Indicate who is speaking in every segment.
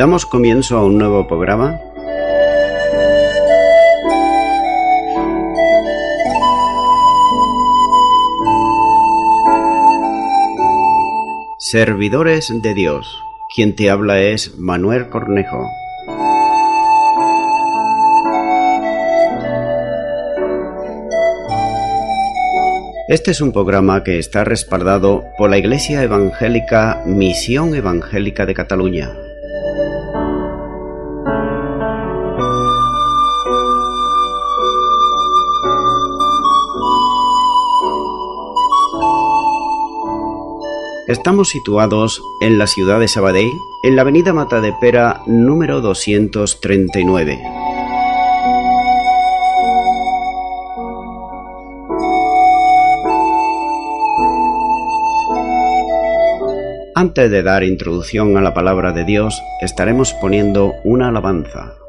Speaker 1: Damos comienzo a un nuevo programa. Servidores de Dios. Quien te habla es Manuel Cornejo. Este es un programa que está respaldado por la Iglesia Evangélica Misión Evangélica de Cataluña. Estamos situados en la ciudad de Sabadell, en la avenida Matadepera número 239. Antes de dar introducción a la palabra de Dios, estaremos poniendo una alabanza.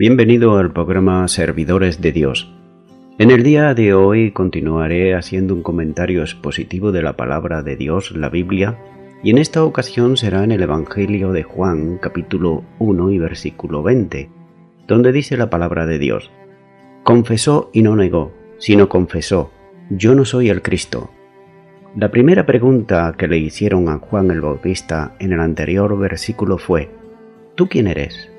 Speaker 2: Bienvenido al programa Servidores de Dios. En el día de hoy continuaré haciendo un comentario expositivo de la palabra de Dios, la Biblia, y en esta ocasión será en el Evangelio de Juan capítulo 1 y versículo 20, donde dice la palabra de Dios. Confesó y no negó, sino confesó, yo no soy el Cristo. La primera pregunta que le hicieron a Juan el Bautista en el anterior versículo fue, ¿tú quién eres?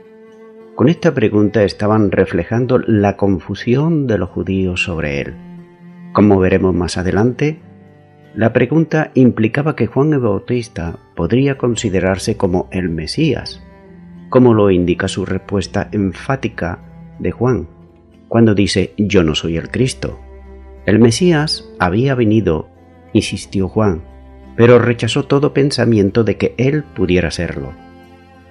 Speaker 2: Con esta pregunta estaban reflejando la confusión de los judíos sobre él. Como veremos más adelante, la pregunta implicaba que Juan el Bautista podría considerarse como el Mesías, como lo indica su respuesta enfática de Juan, cuando dice yo no soy el Cristo. El Mesías había venido, insistió Juan, pero rechazó todo pensamiento de que él pudiera serlo.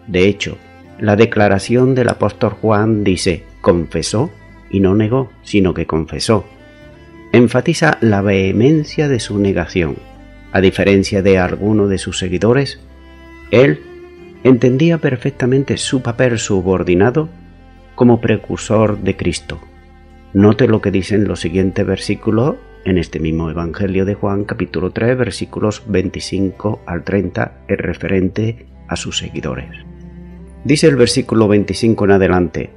Speaker 2: De hecho, la declaración del apóstol Juan dice, confesó y no negó, sino que confesó. Enfatiza la vehemencia de su negación. A diferencia de alguno de sus seguidores, él entendía perfectamente su papel subordinado como precursor de Cristo. Note lo que dicen los siguientes versículos en este mismo Evangelio de Juan capítulo 3 versículos 25 al 30 es referente a sus seguidores. Dice el versículo 25 en adelante.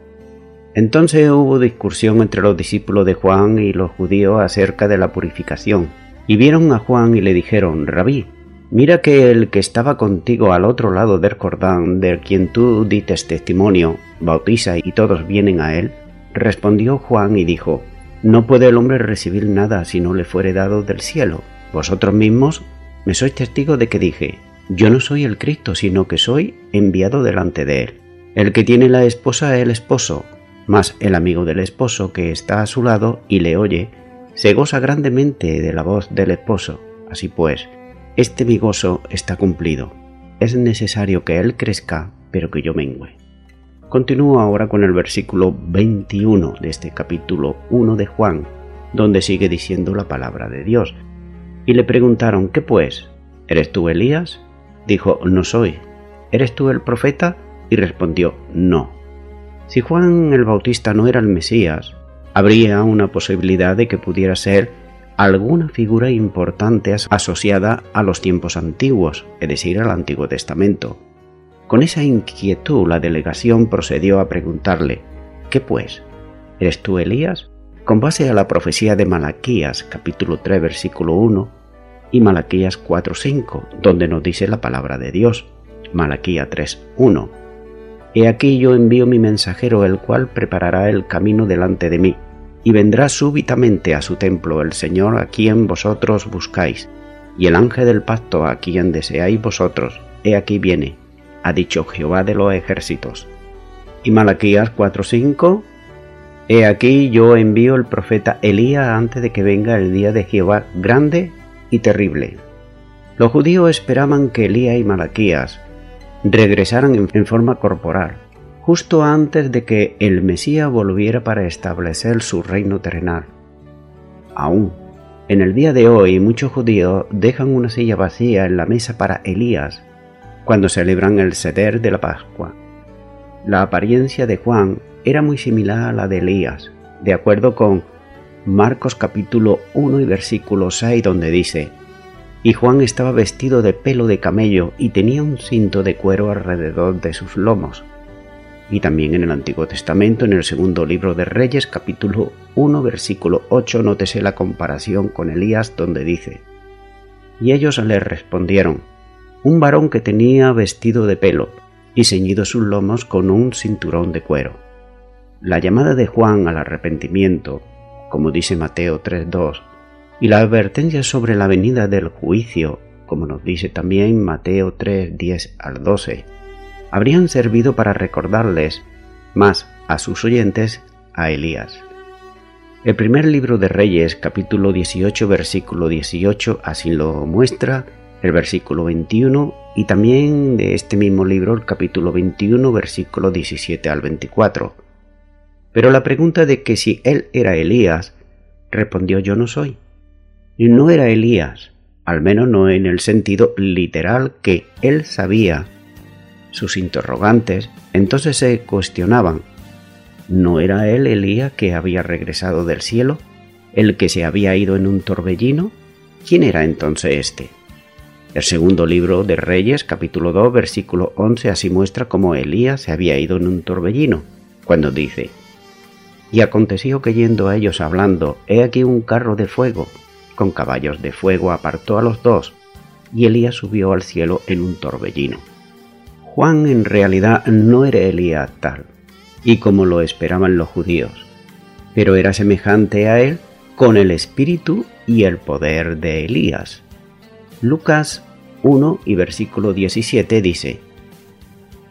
Speaker 2: Entonces hubo discusión entre los discípulos de Juan y los judíos acerca de la purificación. Y vieron a Juan y le dijeron, Rabí, mira que el que estaba contigo al otro lado del Jordán, del quien tú dices testimonio, bautiza y todos vienen a él. Respondió Juan y dijo, No puede el hombre recibir nada si no le fuere dado del cielo. Vosotros mismos me sois testigos de que dije, yo no soy el Cristo, sino que soy enviado delante de él. El que tiene la esposa es el esposo, mas el amigo del esposo que está a su lado y le oye, se goza grandemente de la voz del esposo. Así pues, este mi gozo está cumplido. Es necesario que él crezca, pero que yo mengüe. Continúo ahora con el versículo 21 de este capítulo 1 de Juan, donde sigue diciendo la palabra de Dios. Y le preguntaron, ¿qué pues? ¿Eres tú Elías? Dijo, no soy. ¿Eres tú el profeta? Y respondió, no. Si Juan el Bautista no era el Mesías, habría una posibilidad de que pudiera ser alguna figura importante asociada a los tiempos antiguos, es decir, al Antiguo Testamento. Con esa inquietud la delegación procedió a preguntarle, ¿qué pues? ¿Eres tú Elías? Con base a la profecía de Malaquías, capítulo 3, versículo 1, y Malaquías 4.5, donde nos dice la palabra de Dios. Malaquía 3.1. He aquí yo envío mi mensajero, el cual preparará el camino delante de mí, y vendrá súbitamente a su templo el Señor a quien vosotros buscáis, y el ángel del pacto a quien deseáis vosotros, he aquí viene, ha dicho Jehová de los ejércitos. Y Malaquías 4.5, He aquí yo envío el profeta Elías antes de que venga el día de Jehová grande y terrible. Los judíos esperaban que Elías y Malaquías regresaran en forma corporal, justo antes de que el Mesías volviera para establecer su reino terrenal. Aún, en el día de hoy muchos judíos dejan una silla vacía en la mesa para Elías cuando celebran el ceder de la Pascua. La apariencia de Juan era muy similar a la de Elías, de acuerdo con Marcos capítulo 1 y versículo 6 donde dice, Y Juan estaba vestido de pelo de camello y tenía un cinto de cuero alrededor de sus lomos. Y también en el Antiguo Testamento, en el segundo libro de Reyes capítulo 1 versículo 8, nótese la comparación con Elías donde dice, Y ellos le respondieron, un varón que tenía vestido de pelo y ceñido sus lomos con un cinturón de cuero. La llamada de Juan al arrepentimiento como dice Mateo 3.2, y la advertencia sobre la venida del juicio, como nos dice también Mateo 3.10 al 12, habrían servido para recordarles más a sus oyentes a Elías. El primer libro de Reyes, capítulo 18, versículo 18, así lo muestra, el versículo 21, y también de este mismo libro, el capítulo 21, versículo 17 al 24 pero la pregunta de que si él era Elías, respondió yo no soy. No era Elías, al menos no en el sentido literal que él sabía. Sus interrogantes entonces se cuestionaban. ¿No era él Elías que había regresado del cielo? ¿El que se había ido en un torbellino? ¿Quién era entonces este? El segundo libro de Reyes, capítulo 2, versículo 11, así muestra cómo Elías se había ido en un torbellino, cuando dice, Y aconteció que yendo a ellos hablando, he aquí un carro de fuego, con caballos de fuego apartó a los dos, y Elías subió al cielo en un torbellino. Juan en realidad no era Elías tal, y como lo esperaban los judíos, pero era semejante a él con el espíritu y el poder de Elías. Lucas 1 y versículo 17 dice,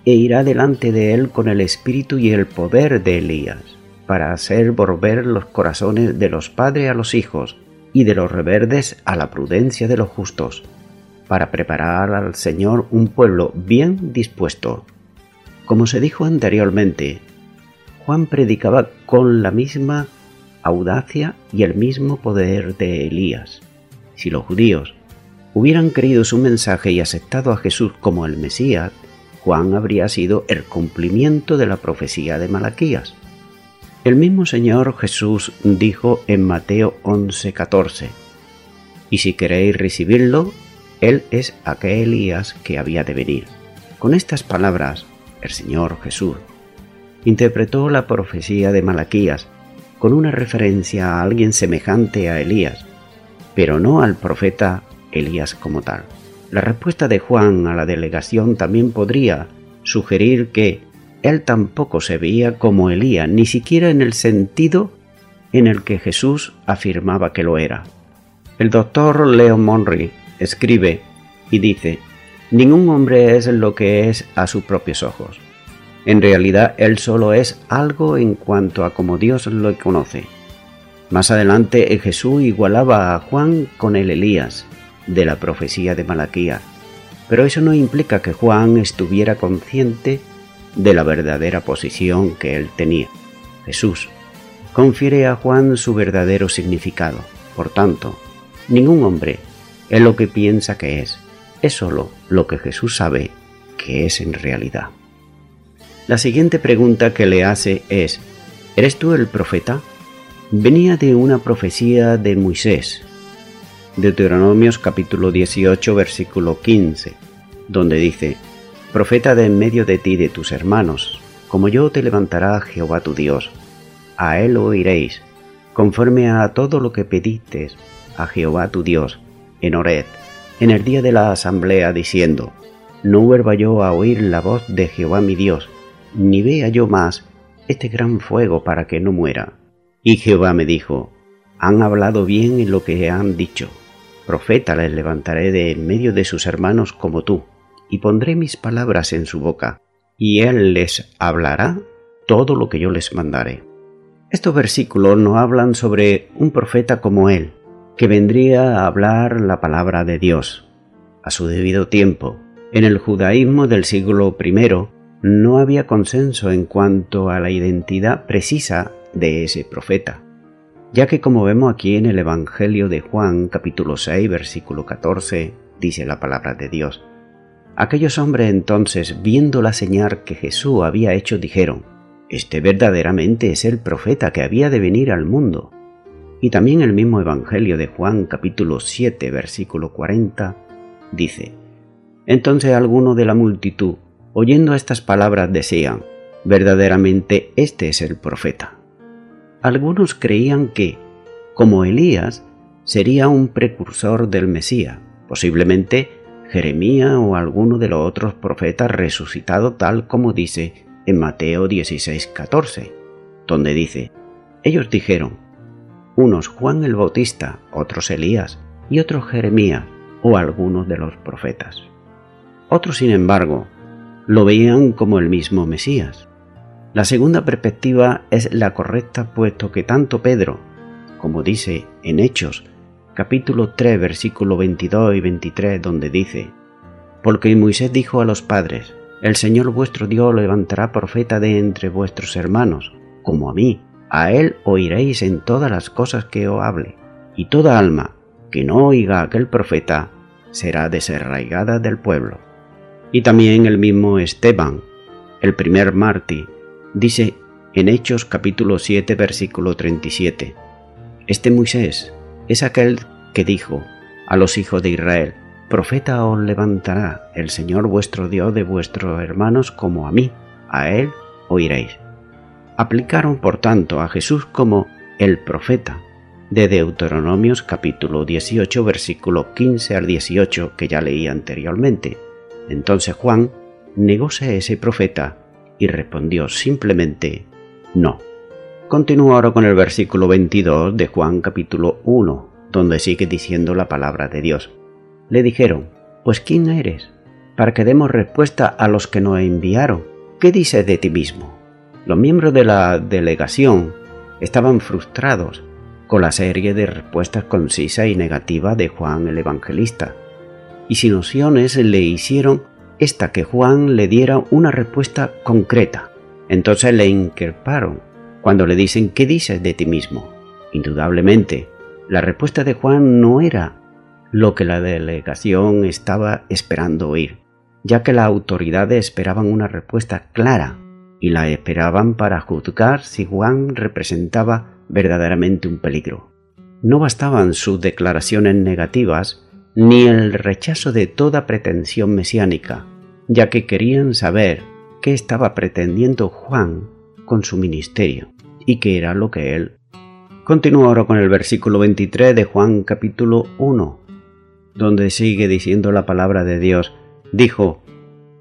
Speaker 2: E irá delante de él con el espíritu y el poder de Elías, para hacer volver los corazones de los padres a los hijos, y de los reverdes a la prudencia de los justos, para preparar al Señor un pueblo bien dispuesto. Como se dijo anteriormente, Juan predicaba con la misma audacia y el mismo poder de Elías. Si los judíos hubieran creído su mensaje y aceptado a Jesús como el Mesías, Juan habría sido el cumplimiento de la profecía de Malaquías. El mismo Señor Jesús dijo en Mateo 11:14, Y si queréis recibirlo, Él es aquel Elías que había de venir. Con estas palabras, el Señor Jesús interpretó la profecía de Malaquías con una referencia a alguien semejante a Elías, pero no al profeta Elías como tal. La respuesta de Juan a la delegación también podría sugerir que él tampoco se veía como Elías, ni siquiera en el sentido en el que Jesús afirmaba que lo era. El doctor Leo Monry escribe y dice, Ningún hombre es lo que es a sus propios ojos. En realidad él solo es algo en cuanto a como Dios lo conoce. Más adelante Jesús igualaba a Juan con el Elías de la profecía de Malaquía, pero eso no implica que Juan estuviera consciente de la verdadera posición que él tenía. Jesús confiere a Juan su verdadero significado. Por tanto, ningún hombre es lo que piensa que es, es solo lo que Jesús sabe que es en realidad. La siguiente pregunta que le hace es, ¿eres tú el profeta? Venía de una profecía de Moisés, Deuteronomios capítulo 18 versículo 15, donde dice, Profeta de en medio de ti de tus hermanos, como yo te levantará Jehová tu Dios, a él oiréis, conforme a todo lo que pediste a Jehová tu Dios, en Ored, en el día de la asamblea, diciendo, No vuelva yo a oír la voz de Jehová mi Dios, ni vea yo más este gran fuego para que no muera. Y Jehová me dijo, Han hablado bien en lo que han dicho. Profeta les levantaré de en medio de sus hermanos como tú, y pondré mis palabras en su boca, y él les hablará todo lo que yo les mandaré. Estos versículos no hablan sobre un profeta como él, que vendría a hablar la palabra de Dios a su debido tiempo. En el judaísmo del siglo I no había consenso en cuanto a la identidad precisa de ese profeta, ya que como vemos aquí en el Evangelio de Juan capítulo 6 versículo 14 dice la palabra de Dios, Aquellos hombres entonces, viendo la señal que Jesús había hecho, dijeron, Este verdaderamente es el profeta que había de venir al mundo. Y también el mismo Evangelio de Juan capítulo 7 versículo 40 dice, Entonces alguno de la multitud, oyendo estas palabras, decían, verdaderamente este es el profeta. Algunos creían que, como Elías, sería un precursor del Mesías, posiblemente Jeremías o alguno de los otros profetas resucitado tal como dice en Mateo 16:14, donde dice, ellos dijeron, unos Juan el Bautista, otros Elías y otros Jeremías o algunos de los profetas. Otros, sin embargo, lo veían como el mismo Mesías. La segunda perspectiva es la correcta puesto que tanto Pedro, como dice en Hechos capítulo 3, versículo 22 y 23, donde dice, Porque Moisés dijo a los padres, El Señor vuestro Dios levantará profeta de entre vuestros hermanos, como a mí, a él oiréis en todas las cosas que os hable, y toda alma que no oiga a aquel profeta será desarraigada del pueblo. Y también el mismo Esteban, el primer mártir, dice en Hechos capítulo 7 versículo 37. Este Moisés es aquel que dijo a los hijos de Israel, Profeta os levantará el Señor vuestro Dios de vuestros hermanos como a mí, a él oiréis. Aplicaron por tanto a Jesús como el profeta de Deuteronomios capítulo 18 versículo 15 al 18 que ya leí anteriormente. Entonces Juan negóse ese profeta y respondió simplemente no. Continúo ahora con el versículo 22 de Juan capítulo 1, donde sigue diciendo la palabra de Dios. Le dijeron, Pues ¿quién eres? Para que demos respuesta a los que nos enviaron. ¿Qué dices de ti mismo? Los miembros de la delegación estaban frustrados con la serie de respuestas concisas y negativas de Juan el Evangelista, y sin opciones le hicieron esta que Juan le diera una respuesta concreta. Entonces le increparon cuando le dicen ¿qué dices de ti mismo? Indudablemente, la respuesta de Juan no era lo que la delegación estaba esperando oír, ya que las autoridades esperaban una respuesta clara y la esperaban para juzgar si Juan representaba verdaderamente un peligro. No bastaban sus declaraciones negativas ni el rechazo de toda pretensión mesiánica, ya que querían saber qué estaba pretendiendo Juan con su ministerio y qué era lo que él. Continúa ahora con el versículo 23 de Juan capítulo 1, donde sigue diciendo la palabra de Dios. Dijo,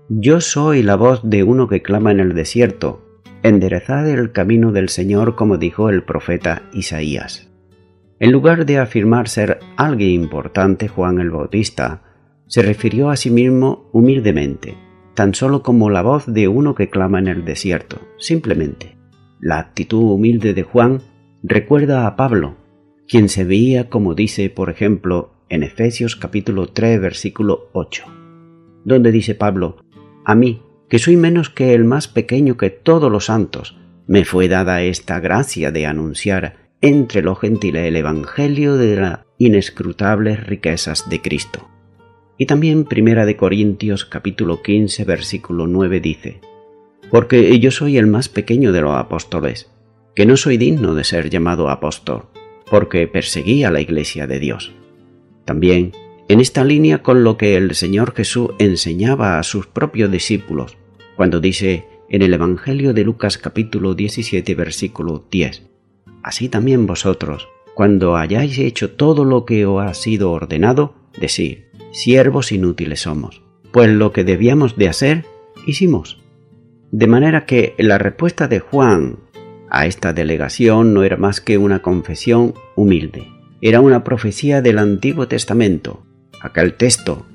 Speaker 2: Yo soy la voz de uno que clama en el desierto, enderezad el camino del Señor como dijo el profeta Isaías. En lugar de afirmar ser alguien importante, Juan el Bautista se refirió a sí mismo humildemente, tan solo como la voz de uno que clama en el desierto, simplemente. La actitud humilde de Juan recuerda a Pablo, quien se veía como dice, por ejemplo, en Efesios capítulo 3 versículo 8, donde dice Pablo, a mí, que soy menos que el más pequeño que todos los santos, me fue dada esta gracia de anunciar entre los gentiles el Evangelio de las inescrutables riquezas de Cristo. Y también Primera de Corintios capítulo 15 versículo 9 dice, Porque yo soy el más pequeño de los apóstoles, que no soy digno de ser llamado apóstol, porque perseguí a la iglesia de Dios. También en esta línea con lo que el Señor Jesús enseñaba a sus propios discípulos, cuando dice en el Evangelio de Lucas capítulo 17 versículo 10, Así también vosotros, cuando hayáis hecho todo lo que os ha sido ordenado, decir, siervos inútiles somos, pues lo que debíamos de hacer, hicimos. De manera que la respuesta de Juan a esta delegación no era más que una confesión humilde. Era una profecía del Antiguo Testamento, Aquel texto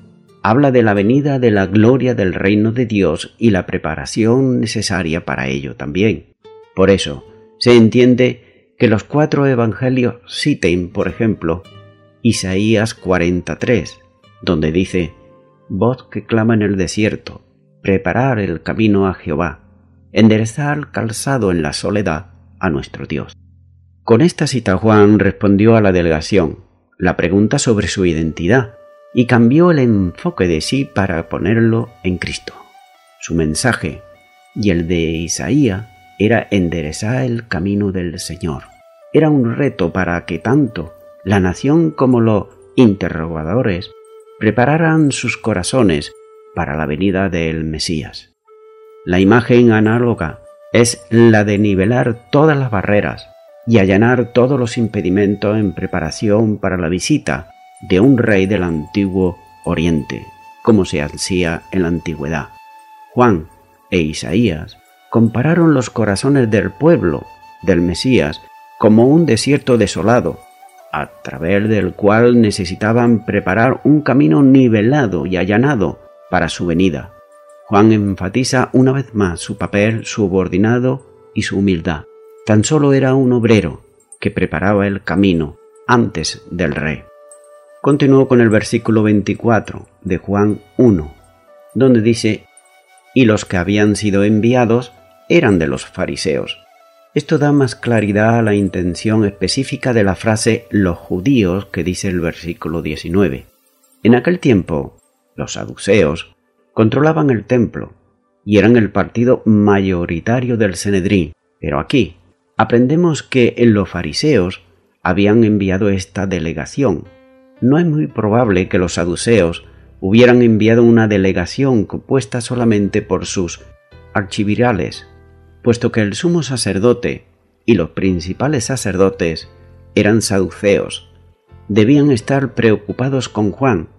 Speaker 2: habla de la venida de la gloria del reino de Dios y la preparación necesaria para ello también. Por eso, se entiende que los cuatro evangelios citen, por ejemplo, Isaías 43, donde dice, Voz que clama en el desierto, preparar el camino a Jehová, enderezar calzado en la soledad a nuestro Dios. Con esta cita Juan respondió a la delegación la pregunta sobre su identidad, y cambió el enfoque de sí para ponerlo en Cristo. Su mensaje y el de Isaías era enderezar el camino del Señor. Era un reto para que tanto la nación como los interrogadores prepararan sus corazones para la venida del Mesías. La imagen análoga es la de nivelar todas las barreras y allanar todos los impedimentos en preparación para la visita de un rey del antiguo Oriente, como se hacía en la antigüedad. Juan e Isaías compararon los corazones del pueblo, del Mesías, como un desierto desolado, a través del cual necesitaban preparar un camino nivelado y allanado para su venida. Juan enfatiza una vez más su papel subordinado y su humildad. Tan solo era un obrero que preparaba el camino antes del rey. Continuó con el versículo 24 de Juan 1, donde dice, y los que habían sido enviados eran de los fariseos. Esto da más claridad a la intención específica de la frase los judíos que dice el versículo 19. En aquel tiempo, los saduceos controlaban el templo y eran el partido mayoritario del Senedrín, Pero aquí aprendemos que los fariseos habían enviado esta delegación. No es muy probable que los saduceos hubieran enviado una delegación compuesta solamente por sus archivirales, puesto que el sumo sacerdote y los principales sacerdotes eran saduceos. Debían estar preocupados con Juan,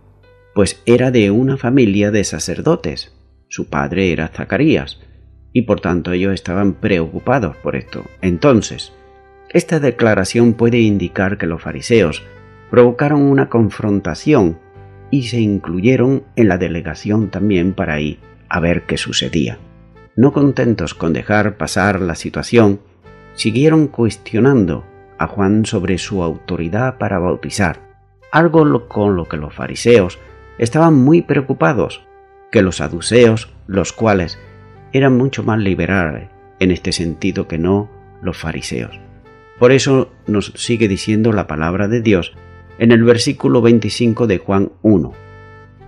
Speaker 2: pues era de una familia de sacerdotes. Su padre era Zacarías, y por tanto ellos estaban preocupados por esto. Entonces, esta declaración puede indicar que los fariseos provocaron una confrontación y se incluyeron en la delegación también para ir a ver qué sucedía. No contentos con dejar pasar la situación, siguieron cuestionando a Juan sobre su autoridad para bautizar, algo con lo que los fariseos estaban muy preocupados, que los saduceos, los cuales eran mucho más liberales en este sentido que no los fariseos. Por eso nos sigue diciendo la palabra de Dios en el versículo 25 de Juan 1.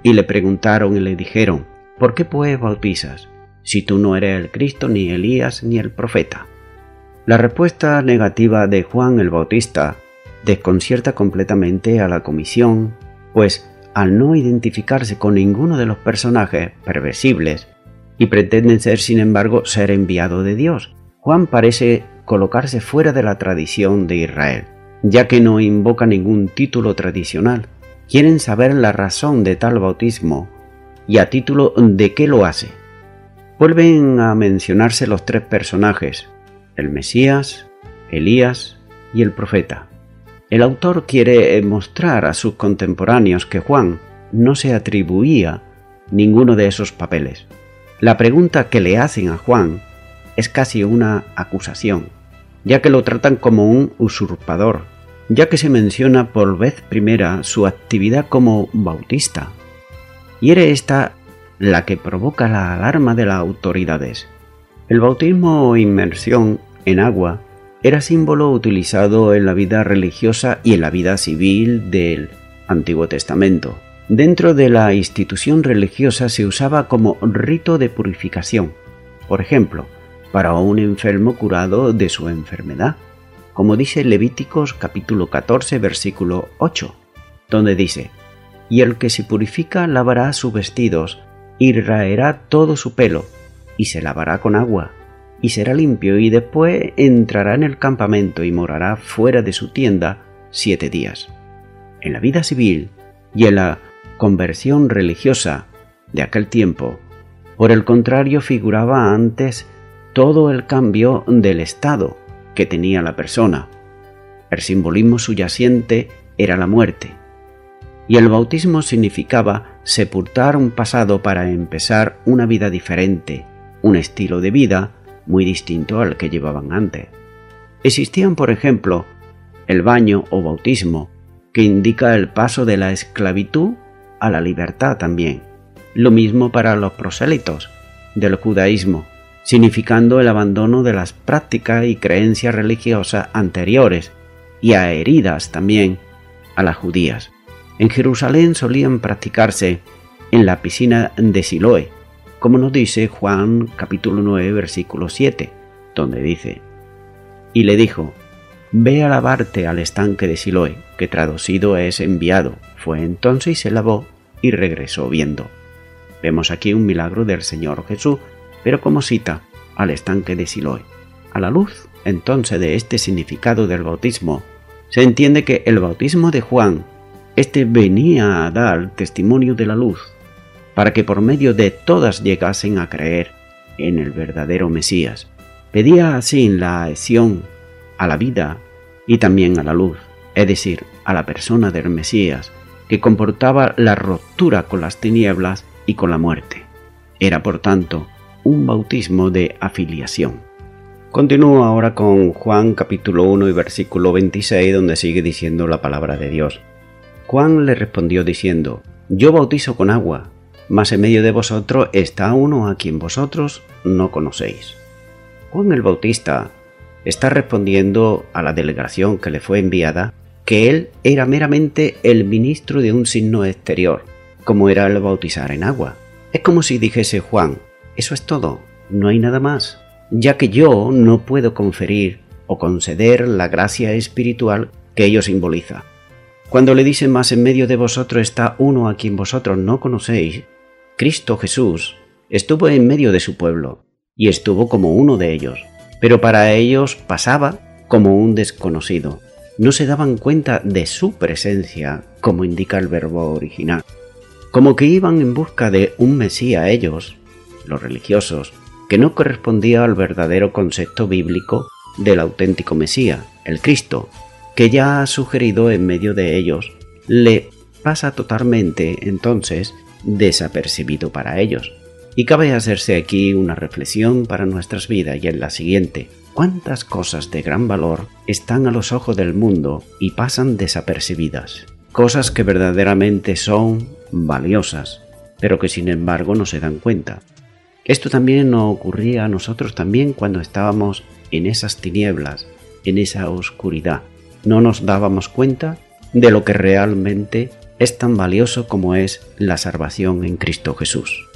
Speaker 2: Y le preguntaron y le dijeron, ¿por qué pues bautizas, si tú no eres el Cristo, ni Elías, ni el profeta? La respuesta negativa de Juan el Bautista desconcierta completamente a la comisión, pues al no identificarse con ninguno de los personajes perversibles y pretenden ser sin embargo ser enviado de Dios, Juan parece colocarse fuera de la tradición de Israel ya que no invoca ningún título tradicional. Quieren saber la razón de tal bautismo y a título de qué lo hace. Vuelven a mencionarse los tres personajes, el Mesías, Elías y el profeta. El autor quiere mostrar a sus contemporáneos que Juan no se atribuía ninguno de esos papeles. La pregunta que le hacen a Juan es casi una acusación ya que lo tratan como un usurpador, ya que se menciona por vez primera su actividad como bautista. Y era esta la que provoca la alarma de las autoridades. El bautismo o inmersión en agua era símbolo utilizado en la vida religiosa y en la vida civil del Antiguo Testamento. Dentro de la institución religiosa se usaba como rito de purificación. Por ejemplo, para un enfermo curado de su enfermedad, como dice Levíticos capítulo 14 versículo 8, donde dice, Y el que se purifica lavará sus vestidos, y raerá todo su pelo, y se lavará con agua, y será limpio, y después entrará en el campamento y morará fuera de su tienda siete días. En la vida civil y en la conversión religiosa de aquel tiempo, por el contrario, figuraba antes todo el cambio del estado que tenía la persona. El simbolismo subyacente era la muerte, y el bautismo significaba sepultar un pasado para empezar una vida diferente, un estilo de vida muy distinto al que llevaban antes. Existían, por ejemplo, el baño o bautismo, que indica el paso de la esclavitud a la libertad también. Lo mismo para los prosélitos del judaísmo, significando el abandono de las prácticas y creencias religiosas anteriores y a heridas también a las judías. En Jerusalén solían practicarse en la piscina de Siloé, como nos dice Juan capítulo 9 versículo 7, donde dice, y le dijo, Ve a lavarte al estanque de Siloé, que traducido es enviado. Fue entonces y se lavó y regresó viendo. Vemos aquí un milagro del Señor Jesús pero como cita al estanque de Siloé. A la luz entonces de este significado del bautismo, se entiende que el bautismo de Juan, este venía a dar testimonio de la luz, para que por medio de todas llegasen a creer en el verdadero Mesías. Pedía así la adhesión a la vida y también a la luz, es decir, a la persona del Mesías, que comportaba la ruptura con las tinieblas y con la muerte. Era, por tanto, un bautismo de afiliación. Continúo ahora con Juan capítulo 1 y versículo 26 donde sigue diciendo la palabra de Dios. Juan le respondió diciendo, Yo bautizo con agua, mas en medio de vosotros está uno a quien vosotros no conocéis. Juan el Bautista está respondiendo a la delegación que le fue enviada que él era meramente el ministro de un signo exterior, como era el bautizar en agua. Es como si dijese Juan, eso es todo, no hay nada más. ya que yo no puedo conferir o conceder la gracia espiritual que ello simboliza. Cuando le dice más en medio de vosotros está uno a quien vosotros no conocéis, Cristo Jesús estuvo en medio de su pueblo y estuvo como uno de ellos, pero para ellos pasaba como un desconocido. No se daban cuenta de su presencia, como indica el verbo original. Como que iban en busca de un Mesías ellos, los religiosos, que no correspondía al verdadero concepto bíblico del auténtico Mesías, el Cristo, que ya ha sugerido en medio de ellos, le pasa totalmente entonces desapercibido para ellos. Y cabe hacerse aquí una reflexión para nuestras vidas y en la siguiente. ¿Cuántas cosas de gran valor están a los ojos del mundo y pasan desapercibidas? Cosas que verdaderamente son valiosas, pero que sin embargo no se dan cuenta. Esto también nos ocurría a nosotros también cuando estábamos en esas tinieblas, en esa oscuridad. No nos dábamos cuenta de lo que realmente es tan valioso como es la salvación en Cristo Jesús.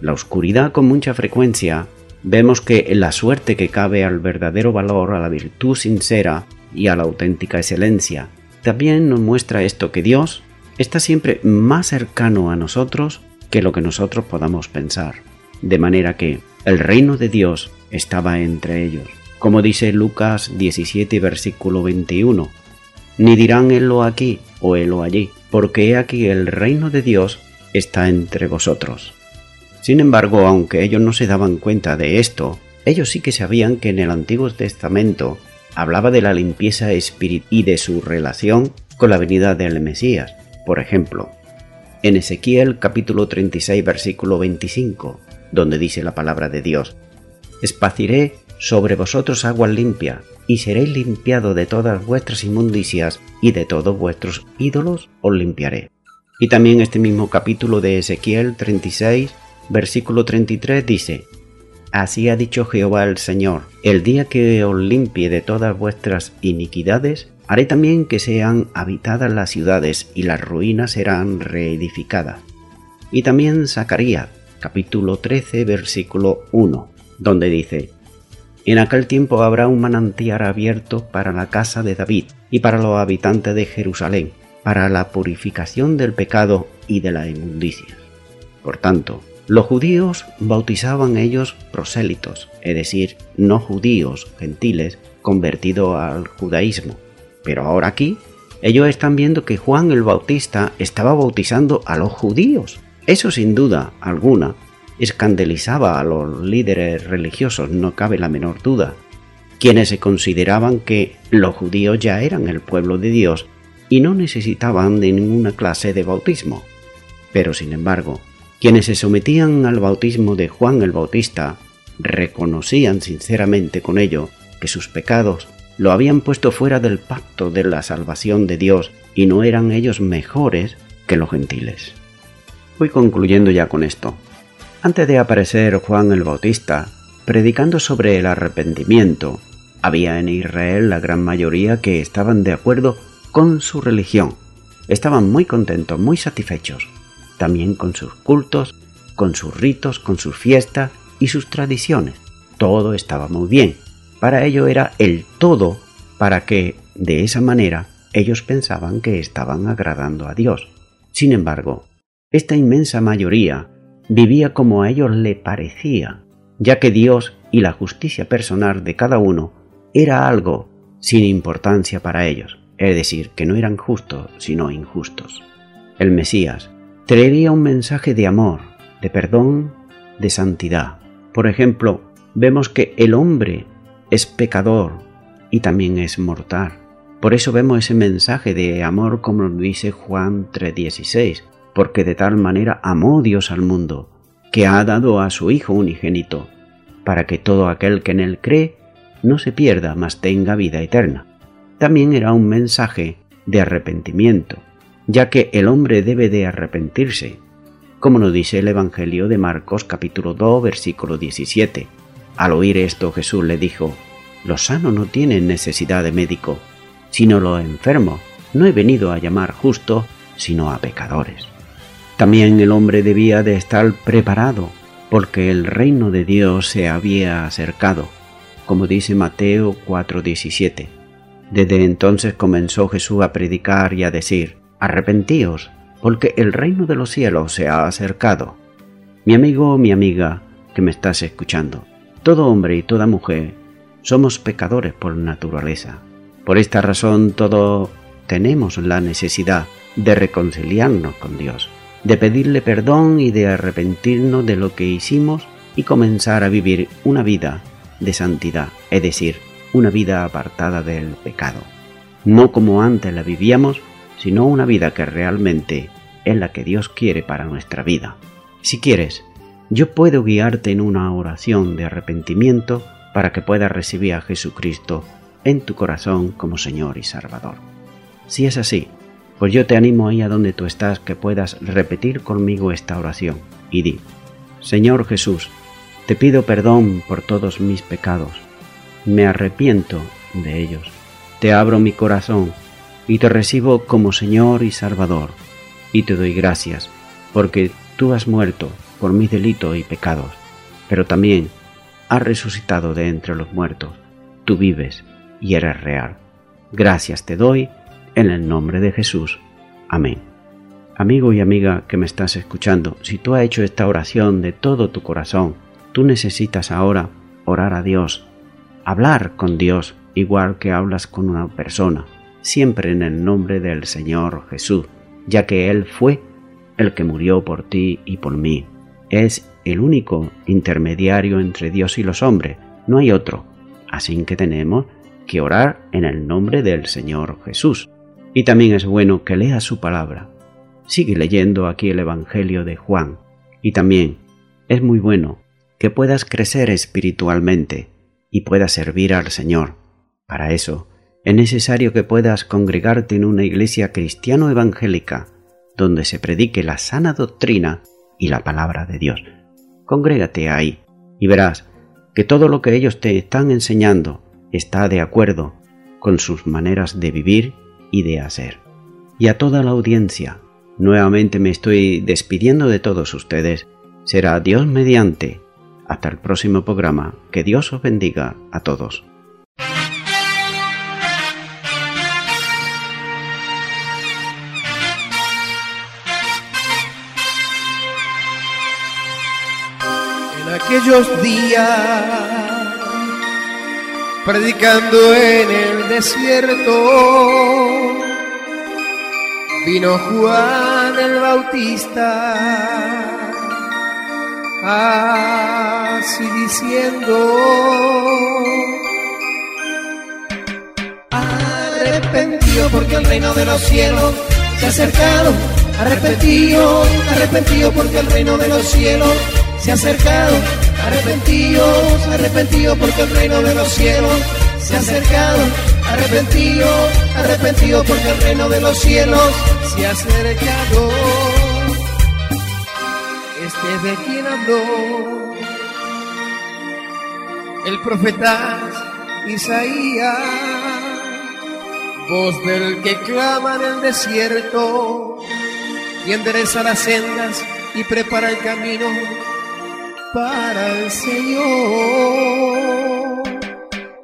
Speaker 2: La oscuridad con mucha frecuencia vemos que la suerte que cabe al verdadero valor, a la virtud sincera y a la auténtica excelencia, también nos muestra esto que Dios está siempre más cercano a nosotros que lo que nosotros podamos pensar de manera que el reino de Dios estaba entre ellos. Como dice Lucas 17, versículo 21, ni dirán helo aquí o helo allí, porque he aquí el reino de Dios está entre vosotros. Sin embargo, aunque ellos no se daban cuenta de esto, ellos sí que sabían que en el Antiguo Testamento hablaba de la limpieza espiritual y de su relación con la venida del Mesías. Por ejemplo, en Ezequiel capítulo 36 versículo 25, donde dice la palabra de Dios, Espaciré sobre vosotros agua limpia, y seréis limpiado de todas vuestras inmundicias, y de todos vuestros ídolos os limpiaré. Y también este mismo capítulo de Ezequiel 36, versículo 33 dice, Así ha dicho Jehová el Señor, el día que os limpie de todas vuestras iniquidades, haré también que sean habitadas las ciudades y las ruinas serán reedificadas. Y también Zacarías capítulo 13, versículo 1, donde dice, En aquel tiempo habrá un manantial abierto para la casa de David y para los habitantes de Jerusalén, para la purificación del pecado y de la inmundicia. Por tanto, los judíos bautizaban ellos prosélitos, es decir, no judíos, gentiles, convertidos al judaísmo. Pero ahora aquí, ellos están viendo que Juan el Bautista estaba bautizando a los judíos, eso sin duda alguna escandalizaba a los líderes religiosos, no cabe la menor duda, quienes se consideraban que los judíos ya eran el pueblo de Dios y no necesitaban de ninguna clase de bautismo. Pero sin embargo, quienes se sometían al bautismo de Juan el Bautista reconocían sinceramente con ello que sus pecados lo habían puesto fuera del pacto de la salvación de Dios y no eran ellos mejores que los gentiles. Voy concluyendo ya con esto. Antes de aparecer Juan el Bautista, predicando sobre el arrepentimiento, había en Israel la gran mayoría que estaban de acuerdo con su religión. Estaban muy contentos, muy satisfechos, también con sus cultos, con sus ritos, con sus fiestas y sus tradiciones. Todo estaba muy bien. Para ello era el todo para que, de esa manera, ellos pensaban que estaban agradando a Dios. Sin embargo, esta inmensa mayoría vivía como a ellos le parecía, ya que Dios y la justicia personal de cada uno era algo sin importancia para ellos, es decir, que no eran justos, sino injustos. El Mesías traería un mensaje de amor, de perdón, de santidad. Por ejemplo, vemos que el hombre es pecador y también es mortal. Por eso vemos ese mensaje de amor como dice Juan 3:16, porque de tal manera amó Dios al mundo, que ha dado a su Hijo unigénito, para que todo aquel que en él cree no se pierda, mas tenga vida eterna. También era un mensaje de arrepentimiento, ya que el hombre debe de arrepentirse, como nos dice el Evangelio de Marcos capítulo 2 versículo 17. Al oír esto Jesús le dijo, Los sanos no tienen necesidad de médico, sino los enfermos. No he venido a llamar justo, sino a pecadores. También el hombre debía de estar preparado porque el reino de Dios se había acercado, como dice Mateo 4:17. Desde entonces comenzó Jesús a predicar y a decir, arrepentíos, porque el reino de los cielos se ha acercado. Mi amigo mi amiga que me estás escuchando, todo hombre y toda mujer somos pecadores por naturaleza. Por esta razón todos tenemos la necesidad de reconciliarnos con Dios, de pedirle perdón y de arrepentirnos de lo que hicimos y comenzar a vivir una vida de santidad, es decir, una vida apartada del pecado. No como antes la vivíamos, sino una vida que realmente es la que Dios quiere para nuestra vida. Si quieres, yo puedo guiarte en una oración de arrepentimiento para que puedas recibir a Jesucristo en tu corazón como Señor y Salvador. Si es así, pues yo te animo ahí a donde tú estás que puedas repetir conmigo esta oración y di, Señor Jesús, te pido perdón por todos mis pecados, me arrepiento de ellos, te abro mi corazón y te recibo como Señor y Salvador, y te doy gracias, porque tú has muerto por mis delitos y pecados, pero también has resucitado de entre los muertos, tú vives y eres real. Gracias te doy en el nombre de Jesús. Amén. Amigo y amiga que me estás escuchando, si tú has hecho esta oración de todo tu corazón, tú necesitas ahora orar a Dios, hablar con Dios igual que hablas con una persona, siempre en el nombre del Señor Jesús, ya que Él fue el que murió por ti y por mí. Es el único intermediario entre Dios y los hombres, no hay otro. Así que tenemos que orar en el nombre del Señor Jesús. Y también es bueno que leas su palabra. Sigue leyendo aquí el Evangelio de Juan. Y también es muy bueno que puedas crecer espiritualmente y puedas servir al Señor. Para eso es necesario que puedas congregarte en una iglesia cristiano evangélica donde se predique la sana doctrina y la palabra de Dios. Congrégate ahí y verás que todo lo que ellos te están enseñando está de acuerdo con sus maneras de vivir y de hacer. Y a toda la audiencia, nuevamente me estoy despidiendo de todos ustedes. Será Dios mediante. Hasta el próximo programa. Que Dios os bendiga a todos.
Speaker 3: En aquellos días predicando en el desierto. Vino Juan el Bautista, así diciendo, arrepentido porque el reino de los cielos se ha acercado, arrepentido, arrepentido porque el reino de los cielos se ha acercado arrepentidos, arrepentidos porque el reino de los cielos se ha acercado, arrepentidos, arrepentidos porque el reino de los cielos se ha acercado. Este es de quien habló el profeta Isaías, voz del que clama en el desierto y endereza las sendas y prepara el camino para el Señor.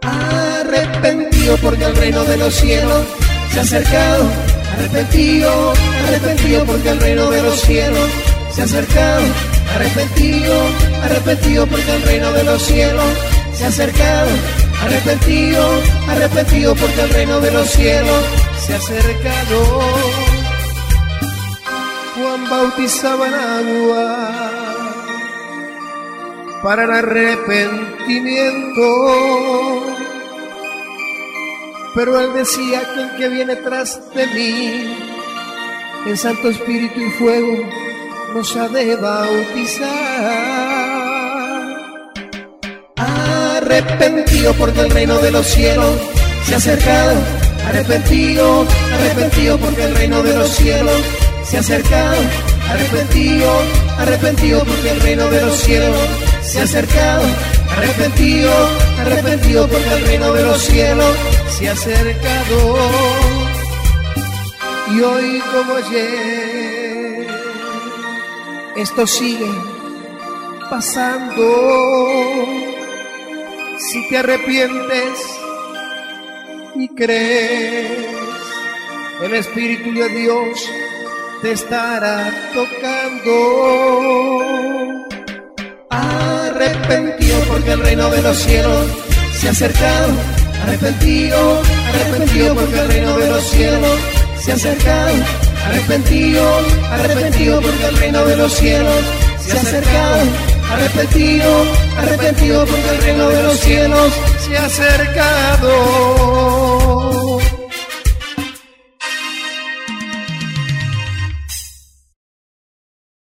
Speaker 3: Arrepentido porque el reino de los cielos se ha acercado. Arrepentido, arrepentido porque el reino de los cielos se ha acercado. Arrepentido, arrepentido porque el reino de los cielos se ha acercado. Arrepentido, arrepentido porque el reino de los cielos se ha acercado. Juan bautizaba en agua para el arrepentimiento. Pero él decía que el que viene tras de mí, en Santo Espíritu y Fuego, nos ha de bautizar. Arrepentido porque el reino de los cielos se ha acercado. Arrepentido, arrepentido porque el reino de los cielos se ha acercado. Arrepentido, arrepentido porque el reino de los cielos se ha acercado, arrepentido, arrepentido porque el reino de los cielos se ha acercado. Y hoy como ayer, esto sigue pasando. Si te arrepientes y crees, el Espíritu de Dios te estará tocando. Arrepentido porque el reino de los cielos se ha acercado. Arrepentido, arrepentido porque el reino de los cielos se ha acercado. Arrepentido, arrepentido porque el reino de los cielos se ha acercado. Arrepentido, arrepentido porque el reino de los cielos se ha acercado.